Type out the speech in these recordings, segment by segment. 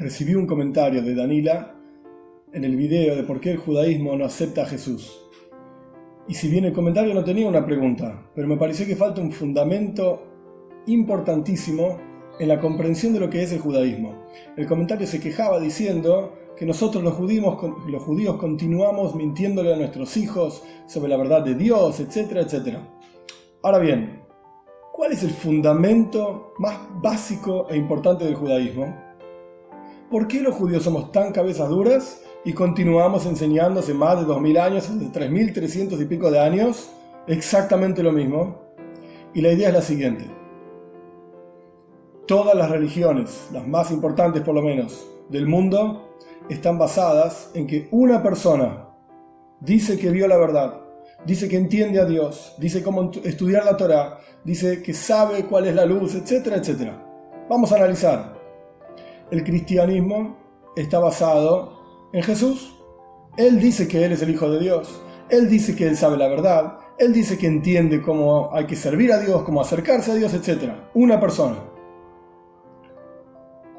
recibí un comentario de Danila en el video de por qué el judaísmo no acepta a Jesús. Y si bien el comentario no tenía una pregunta, pero me pareció que falta un fundamento importantísimo en la comprensión de lo que es el judaísmo. El comentario se quejaba diciendo que nosotros los judíos, los judíos continuamos mintiéndole a nuestros hijos sobre la verdad de Dios, etcétera, etcétera. Ahora bien, ¿cuál es el fundamento más básico e importante del judaísmo? ¿Por qué los judíos somos tan cabezas duras y continuamos enseñando hace más de 2000 años, hace 3300 y pico de años, exactamente lo mismo? Y la idea es la siguiente. Todas las religiones, las más importantes por lo menos, del mundo, están basadas en que una persona dice que vio la verdad, dice que entiende a Dios, dice cómo estudiar la Torah, dice que sabe cuál es la luz, etcétera, etcétera. Vamos a analizar el cristianismo está basado en Jesús. Él dice que Él es el Hijo de Dios. Él dice que Él sabe la verdad. Él dice que entiende cómo hay que servir a Dios, cómo acercarse a Dios, etc. Una persona.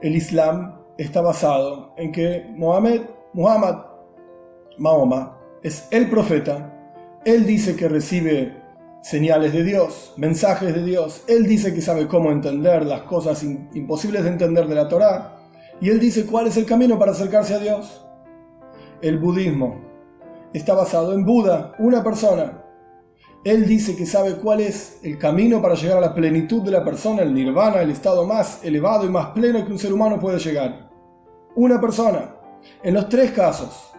El Islam está basado en que Mohammed, Muhammad, Mahoma, es el profeta. Él dice que recibe señales de Dios, mensajes de Dios. Él dice que sabe cómo entender las cosas imposibles de entender de la Torá. Y él dice cuál es el camino para acercarse a Dios. El budismo está basado en Buda, una persona. Él dice que sabe cuál es el camino para llegar a la plenitud de la persona, el nirvana, el estado más elevado y más pleno que un ser humano puede llegar. Una persona. En los tres casos.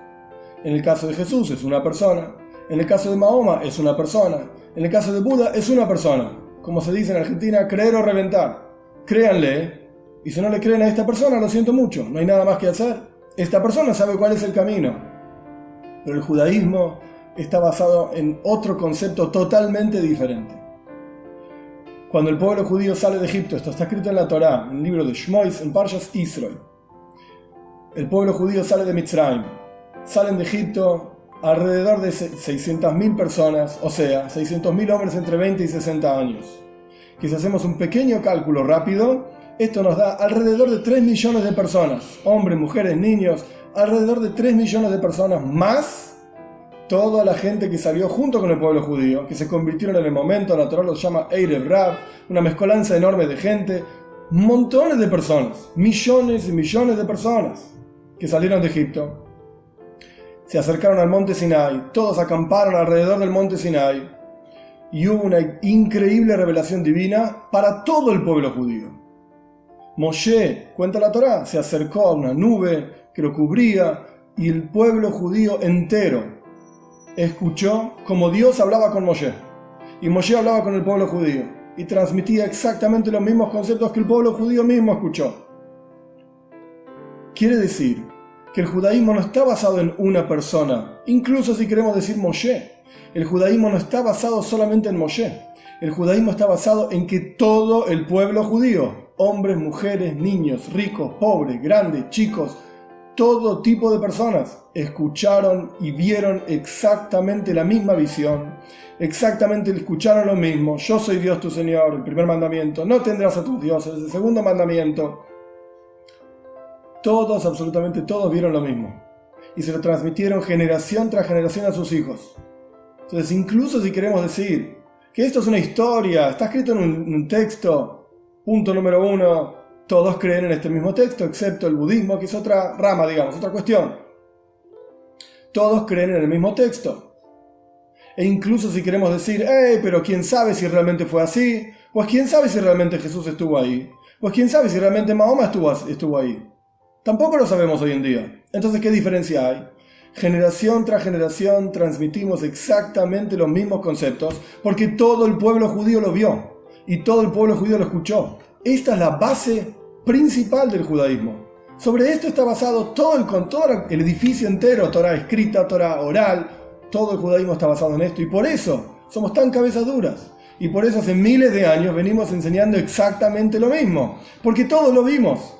En el caso de Jesús es una persona. En el caso de Mahoma es una persona. En el caso de Buda es una persona. Como se dice en Argentina, creer o reventar. Créanle, y si no le creen a esta persona, lo siento mucho, no hay nada más que hacer. Esta persona sabe cuál es el camino. Pero el judaísmo está basado en otro concepto totalmente diferente. Cuando el pueblo judío sale de Egipto, esto está escrito en la Torá, en el libro de Shmois, en Parshas Israel. El pueblo judío sale de Mitzrayim. Salen de Egipto alrededor de 600.000 personas, o sea, 600.000 hombres entre 20 y 60 años. Que si hacemos un pequeño cálculo rápido, esto nos da alrededor de 3 millones de personas, hombres, mujeres, niños, alrededor de 3 millones de personas más toda la gente que salió junto con el pueblo judío, que se convirtieron en el momento, natural lo llama Erev Rab, una mezcolanza enorme de gente, montones de personas, millones y millones de personas que salieron de Egipto. Se acercaron al monte Sinai, todos acamparon alrededor del monte Sinai y hubo una increíble revelación divina para todo el pueblo judío. Moshe, cuenta la Torá, se acercó a una nube que lo cubría y el pueblo judío entero escuchó como Dios hablaba con Moshe. Y Moshe hablaba con el pueblo judío y transmitía exactamente los mismos conceptos que el pueblo judío mismo escuchó. Quiere decir que el judaísmo no está basado en una persona, incluso si queremos decir Moshe. El judaísmo no está basado solamente en Moshe. El judaísmo está basado en que todo el pueblo judío, hombres, mujeres, niños, ricos, pobres, grandes, chicos, todo tipo de personas escucharon y vieron exactamente la misma visión, exactamente escucharon lo mismo. Yo soy Dios tu Señor, el primer mandamiento, no tendrás a tus dioses, el segundo mandamiento. Todos, absolutamente todos vieron lo mismo y se lo transmitieron generación tras generación a sus hijos. Entonces, incluso si queremos decir que esto es una historia, está escrito en un, texto, Punto número uno, todos creen en este mismo texto, excepto el budismo, que es otra rama, digamos, otra cuestión. Todos creen en el mismo texto. E incluso si queremos decir, hey, pero quién sabe si realmente fue así, pues quién sabe si realmente Jesús estuvo ahí, pues quién sabe si realmente Mahoma estuvo, estuvo ahí. Tampoco lo sabemos hoy en día. Entonces, ¿qué diferencia hay? Generación tras generación transmitimos exactamente los mismos conceptos porque todo el pueblo judío lo vio y todo el pueblo judío lo escuchó. Esta es la base principal del judaísmo. Sobre esto está basado todo el, todo el edificio entero, Torah escrita, Torah oral, todo el judaísmo está basado en esto y por eso somos tan cabezas duras. Y por eso hace miles de años venimos enseñando exactamente lo mismo, porque todos lo vimos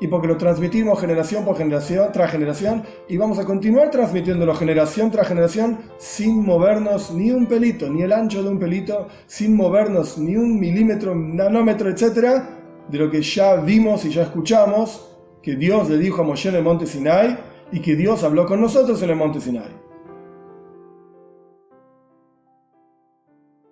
y porque lo transmitimos generación por generación tras generación y vamos a continuar transmitiéndolo generación tras generación sin movernos ni un pelito, ni el ancho de un pelito, sin movernos ni un milímetro, nanómetro, etcétera, de lo que ya vimos y ya escuchamos, que Dios le dijo a Moshe en el monte Sinai y que Dios habló con nosotros en el monte Sinai.